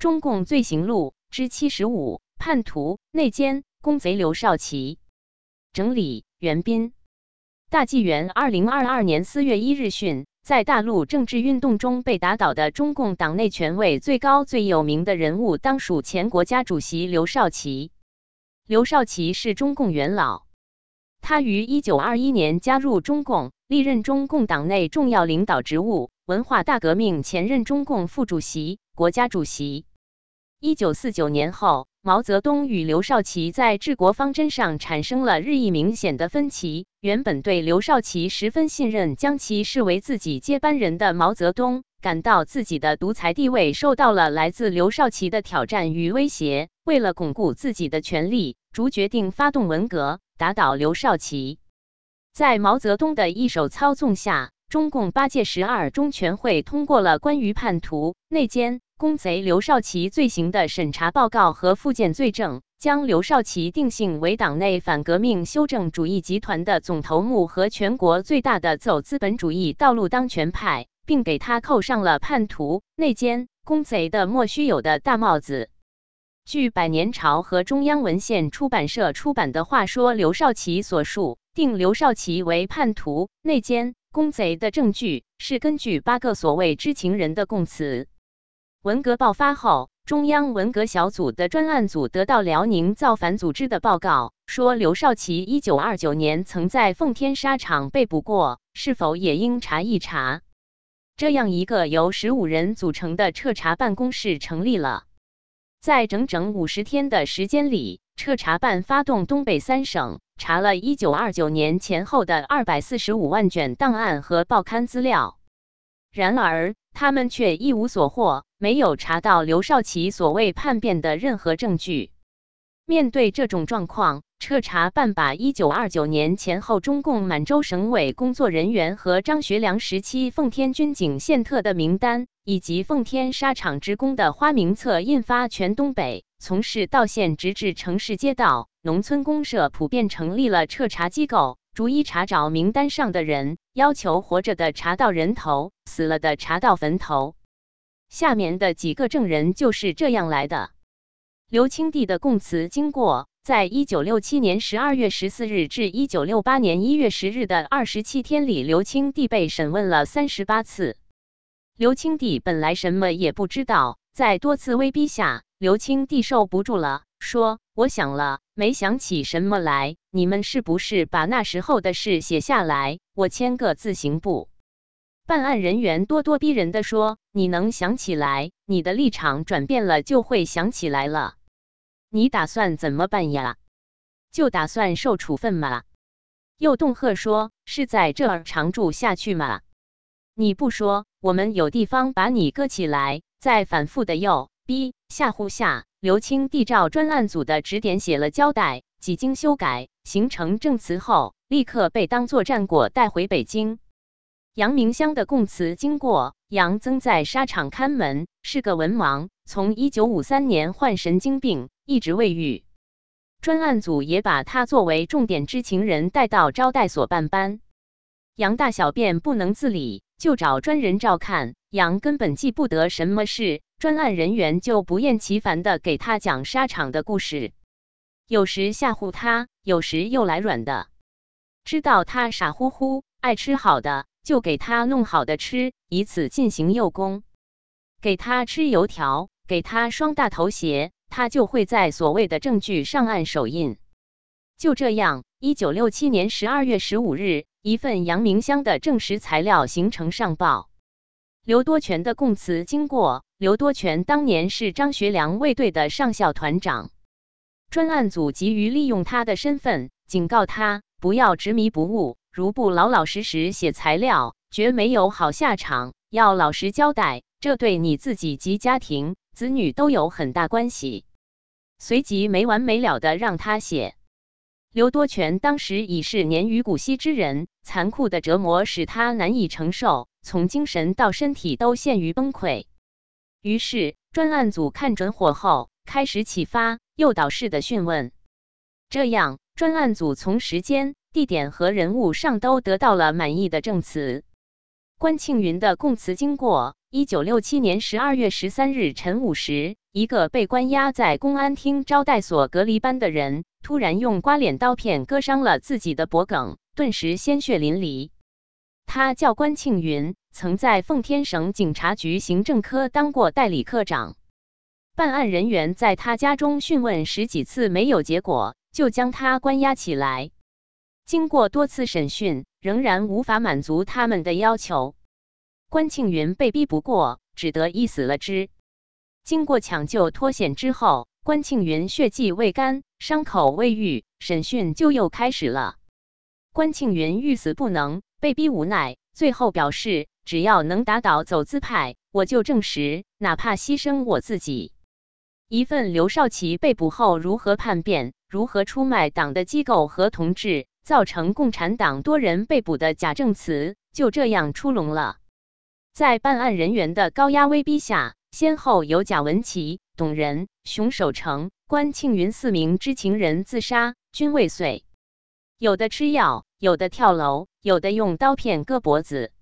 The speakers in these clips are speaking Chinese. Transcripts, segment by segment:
中共罪行录之七十五：叛徒、内奸、公贼刘少奇。整理：袁斌。大纪元二零二二年四月一日讯，在大陆政治运动中被打倒的中共党内权位最高、最有名的人物，当属前国家主席刘少奇。刘少奇是中共元老，他于一九二一年加入中共，历任中共党内重要领导职务。文化大革命前任中共副主席、国家主席。一九四九年后，毛泽东与刘少奇在治国方针上产生了日益明显的分歧。原本对刘少奇十分信任，将其视为自己接班人的毛泽东，感到自己的独裁地位受到了来自刘少奇的挑战与威胁。为了巩固自己的权力，逐决定发动文革，打倒刘少奇。在毛泽东的一手操纵下。中共八届十二中全会通过了关于叛徒、内奸、公贼刘少奇罪行的审查报告和附件罪证，将刘少奇定性为党内反革命修正主义集团的总头目和全国最大的走资本主义道路当权派，并给他扣上了叛徒、内奸、公贼的莫须有的大帽子。据百年朝和中央文献出版社出版的《话说刘少奇》所述，定刘少奇为叛徒、内奸。公贼的证据是根据八个所谓知情人的供词。文革爆发后，中央文革小组的专案组得到辽宁造反组织的报告，说刘少奇一九二九年曾在奉天沙场被捕过，是否也应查一查？这样一个由十五人组成的彻查办公室成立了，在整整五十天的时间里，彻查办发动东北三省。查了一九二九年前后的二百四十五万卷档案和报刊资料，然而他们却一无所获，没有查到刘少奇所谓叛变的任何证据。面对这种状况，彻查办把一九二九年前后中共满洲省委工作人员和张学良时期奉天军警宪特的名单，以及奉天沙场职工的花名册印发全东北，从市到县，直至城市街道。农村公社普遍成立了彻查机构，逐一查找名单上的人，要求活着的查到人头，死了的查到坟头。下面的几个证人就是这样来的。刘清帝的供词经过，在一九六七年十二月十四日至一九六八年一月十日的二十七天里，刘清帝被审问了三十八次。刘清帝本来什么也不知道，在多次威逼下，刘清帝受不住了，说：“我想了。”没想起什么来，你们是不是把那时候的事写下来？我签个字行不？办案人员咄咄逼人的说：“你能想起来，你的立场转变了，就会想起来了。你打算怎么办呀？就打算受处分吗？”又恫吓说：“是在这儿常住下去吗？你不说，我们有地方把你搁起来。”再反复的诱逼吓唬下。刘清帝照专案组的指点写了交代，几经修改，形成证词后，立刻被当作战果带回北京。杨明香的供词经过：杨曾在沙场看门，是个文盲，从1953年患神经病，一直未愈。专案组也把他作为重点知情人带到招待所办班。杨大小便不能自理，就找专人照看。杨根本记不得什么事。专案人员就不厌其烦地给他讲沙场的故事，有时吓唬他，有时又来软的。知道他傻乎乎爱吃好的，就给他弄好的吃，以此进行诱攻。给他吃油条，给他双大头鞋，他就会在所谓的证据上按手印。就这样，一九六七年十二月十五日，一份阳明乡的证实材料形成上报。刘多全的供词经过。刘多全当年是张学良卫队的上校团长，专案组急于利用他的身份，警告他不要执迷不悟，如不老老实实写材料，绝没有好下场。要老实交代，这对你自己及家庭、子女都有很大关系。随即没完没了的让他写。刘多全当时已是年逾古稀之人，残酷的折磨使他难以承受，从精神到身体都陷于崩溃。于是，专案组看准火候，开始启发、诱导式的讯问。这样，专案组从时间、地点和人物上都得到了满意的证词。关庆云的供词经过：一九六七年十二月十三日晨五时，一个被关押在公安厅招待所隔离班的人，突然用刮脸刀片割伤了自己的脖颈，顿时鲜血淋漓。他叫关庆云，曾在奉天省警察局行政科当过代理科长。办案人员在他家中讯问十几次没有结果，就将他关押起来。经过多次审讯，仍然无法满足他们的要求。关庆云被逼不过，只得一死了之。经过抢救脱险之后，关庆云血迹未干，伤口未愈，审讯就又开始了。关庆云欲死不能。被逼无奈，最后表示：“只要能打倒走资派，我就证实，哪怕牺牲我自己。”一份刘少奇被捕后如何叛变、如何出卖党的机构和同志，造成共产党多人被捕的假证词，就这样出笼了。在办案人员的高压威逼下，先后有贾文琪、董仁、熊守成、关庆云四名知情人自杀，均未遂。有的吃药，有的跳楼，有的用刀片割脖子。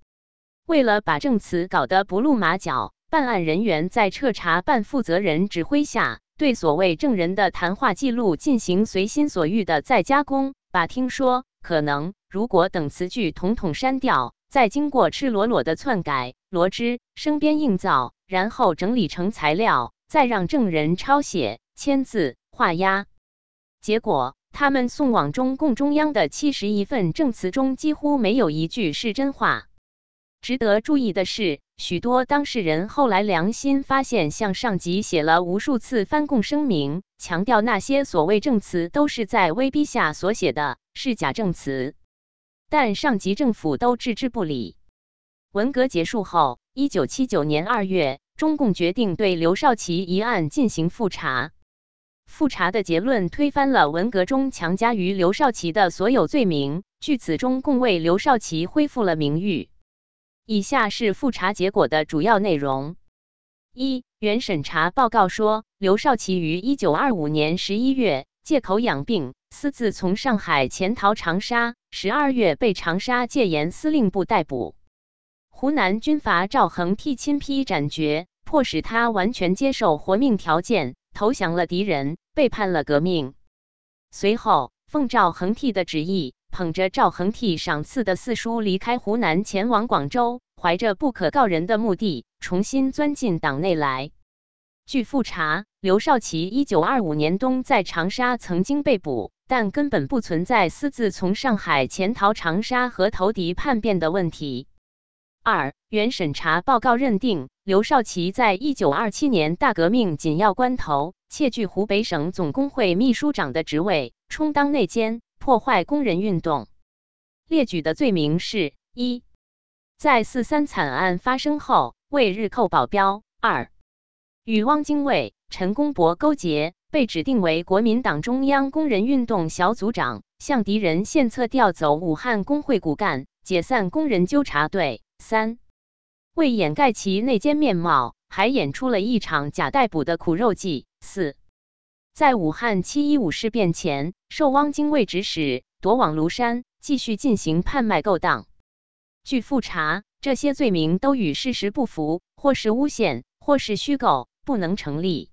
为了把证词搞得不露马脚，办案人员在彻查办负责人指挥下，对所谓证人的谈话记录进行随心所欲的再加工、把听说、可能、如果等词句统统删掉，再经过赤裸裸的篡改、罗织、生编硬造，然后整理成材料，再让证人抄写、签字、画押。结果。他们送往中共中央的七十一份证词中，几乎没有一句是真话。值得注意的是，许多当事人后来良心发现，向上级写了无数次翻供声明，强调那些所谓证词都是在威逼下所写的，是假证词。但上级政府都置之不理。文革结束后，一九七九年二月，中共决定对刘少奇一案进行复查。复查的结论推翻了文革中强加于刘少奇的所有罪名，据此中共为刘少奇恢复了名誉。以下是复查结果的主要内容：一、原审查报告说，刘少奇于一九二五年十一月借口养病，私自从上海潜逃长沙，十二月被长沙戒严司令部逮捕。湖南军阀赵恒惕亲批斩决，迫使他完全接受活命条件。投降了敌人，背叛了革命。随后，奉赵恒惕的旨意，捧着赵恒惕赏赐的四书离开湖南，前往广州，怀着不可告人的目的，重新钻进党内来。据复查，刘少奇一九二五年冬在长沙曾经被捕，但根本不存在私自从上海潜逃长沙和投敌叛变的问题。二原审查报告认定，刘少奇在一九二七年大革命紧要关头，窃据湖北省总工会秘书长的职位，充当内奸，破坏工人运动。列举的罪名是：一，在四三惨案发生后为日寇保镖；二，与汪精卫、陈公博勾结，被指定为国民党中央工人运动小组长，向敌人献策调走武汉工会骨干，解散工人纠察队。三，为掩盖其内奸面貌，还演出了一场假逮捕的苦肉计。四，在武汉七一五事变前，受汪精卫指使，夺往庐山，继续进行贩卖勾当。据复查，这些罪名都与事实不符，或是诬陷，或是虚构，不能成立。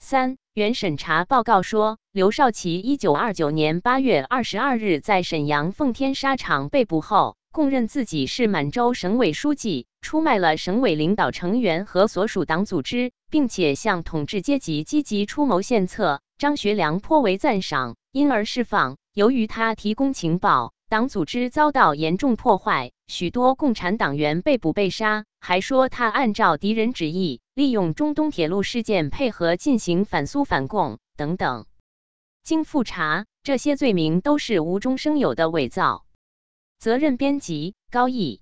三，原审查报告说，刘少奇一九二九年八月二十二日在沈阳奉天沙场被捕后。供认自己是满洲省委书记，出卖了省委领导成员和所属党组织，并且向统治阶级积极出谋献策。张学良颇为赞赏，因而释放。由于他提供情报，党组织遭到严重破坏，许多共产党员被捕被杀。还说他按照敌人旨意，利用中东铁路事件配合进行反苏反共等等。经复查，这些罪名都是无中生有的伪造。责任编辑：高毅。